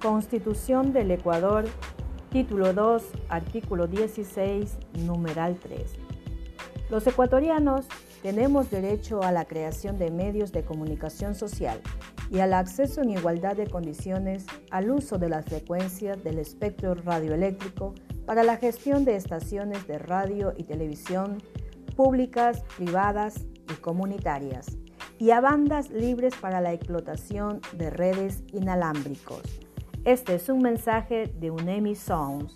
Constitución del Ecuador, título 2, artículo 16, numeral 3. Los ecuatorianos tenemos derecho a la creación de medios de comunicación social y al acceso en igualdad de condiciones al uso de las frecuencias del espectro radioeléctrico para la gestión de estaciones de radio y televisión públicas, privadas y comunitarias, y a bandas libres para la explotación de redes inalámbricos. Este es un mensaje de UNEMI Sounds.